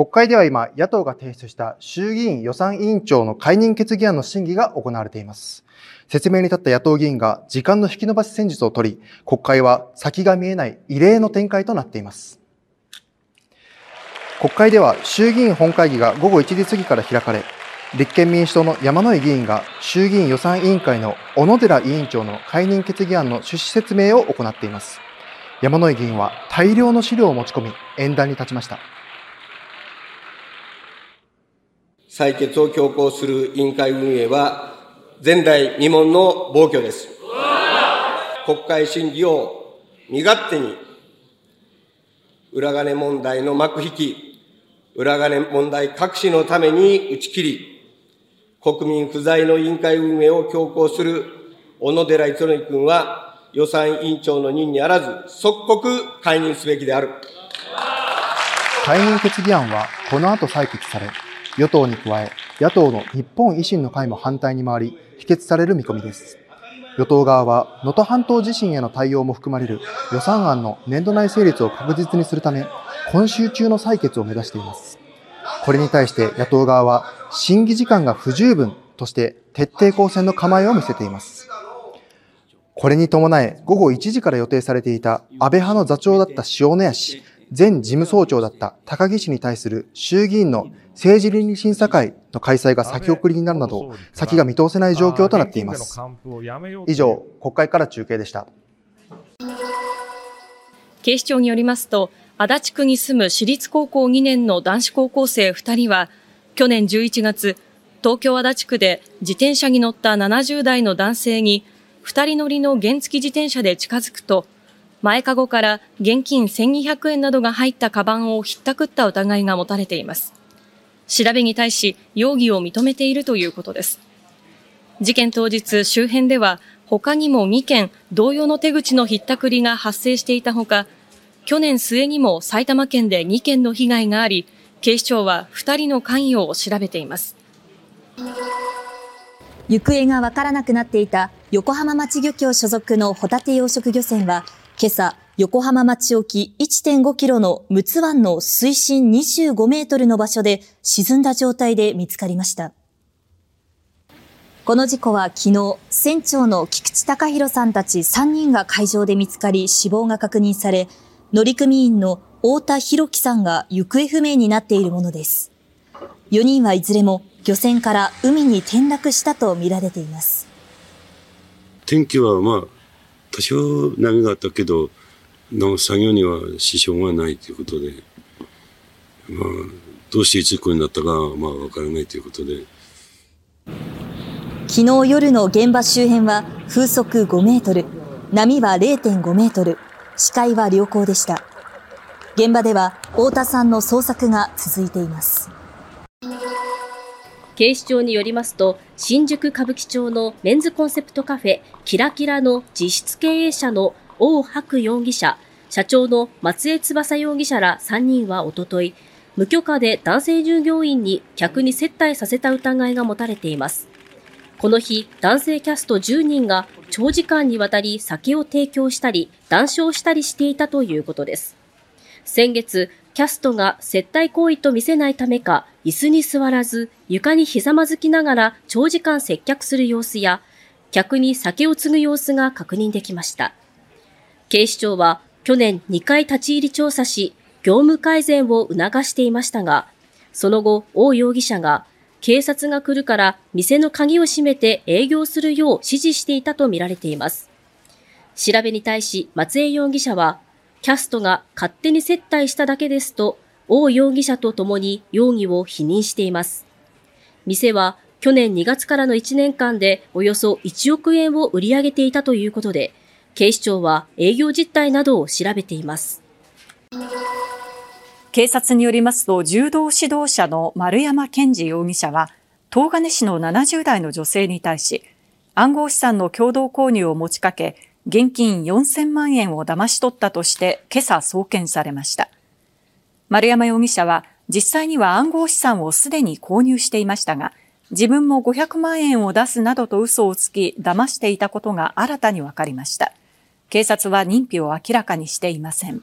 国会では今、野党が提出した衆議院予算委員長の解任決議案の審議が行われています。説明に立った野党議員が時間の引き延ばし戦術を取り、国会は先が見えない異例の展開となっています。国会では衆議院本会議が午後1時過ぎから開かれ、立憲民主党の山野井議員が衆議院予算委員会の小野寺委員長の解任決議案の趣旨説明を行っています。山野井議員は大量の資料を持ち込み、演談に立ちました。採決を強行する委員会運営は、前代未聞の暴挙です。国会審議を身勝手に、裏金問題の幕引き、裏金問題隠しのために打ち切り、国民不在の委員会運営を強行する小野寺五則君は、予算委員長の任にあらず、即刻解任すべきである。解任決議案は、この後採決され、与党に加え、野党の日本維新の会も反対に回り、否決される見込みです。与党側は、能登半島地震への対応も含まれる予算案の年度内成立を確実にするため、今週中の採決を目指しています。これに対して野党側は、審議時間が不十分として徹底抗戦の構えを見せています。これに伴い、午後1時から予定されていた安倍派の座長だった塩谷氏、前事務総長だった高木氏に対する衆議院の政治倫理審査会の開催が先送りになるなど、先が見通せない状況となっています。以上、国会から中継でした。警視庁によりますと、足立区に住む私立高校2年の男子高校生2人は、去年11月、東京足立区で自転車に乗った70代の男性に、2人乗りの原付自転車で近づくと、前かごから現金1200円などが入ったカバンをひったくった疑いが持たれています。調べに対し容疑を認めているということです。事件当日周辺では他にも2件同様の手口のひったくりが発生していたほか、去年末にも埼玉県で2件の被害があり、警視庁は2人の関与を調べています。行方がわからなくなっていた横浜町漁協所属のホタテ養殖漁船は、今朝、横浜町沖1.5キロの陸奥湾の水深25メートルの場所で沈んだ状態で見つかりました。この事故は昨日、船長の菊池隆弘さんたち3人が海上で見つかり死亡が確認され、乗組員の太田博樹さんが行方不明になっているものです。4人はいずれも漁船から海に転落したとみられています。天気はまあ、多少波があったけど、の作業には支障がないということで、まあ、どうして事故になったかまあわからないということで。昨日夜の現場周辺は風速5メートル、波は0.5メートル、視界は良好でした。現場では太田さんの捜索が続いています。警視庁によりますと、新宿歌舞伎町のメンズコンセプトカフェ、キラキラの実質経営者の王博容疑者、社長の松江翼容疑者ら3人はおととい、無許可で男性従業員に客に接待させた疑いが持たれています。この日、男性キャスト10人が長時間にわたり酒を提供したり、談笑したりしていたということです。先月、キャストが接待行為と見せないためか、椅子に座らず、床にひざまずきながら長時間接客する様子や、客に酒を継ぐ様子が確認できました。警視庁は去年2回立ち入り調査し、業務改善を促していましたが、その後、王容疑者が警察が来るから店の鍵を閉めて営業するよう指示していたとみられています。調べに対し松江容疑者は、キャストが勝手に接待しただけですと、王容疑者と共に容疑を否認しています。店は去年2月からの1年間でおよそ1億円を売り上げていたということで、警視庁は営業実態などを調べています。警察によりますと、柔道指導者の丸山健二容疑者は、東金市の70代の女性に対し、暗号資産の共同購入を持ちかけ、現金4000万円を騙し取ったとして今朝送検されました。丸山容疑者は実際には暗号資産をすでに購入していましたが、自分も500万円を出すなどと嘘をつき、騙していたことが新たに分かりました。警察は認否を明らかにしていません。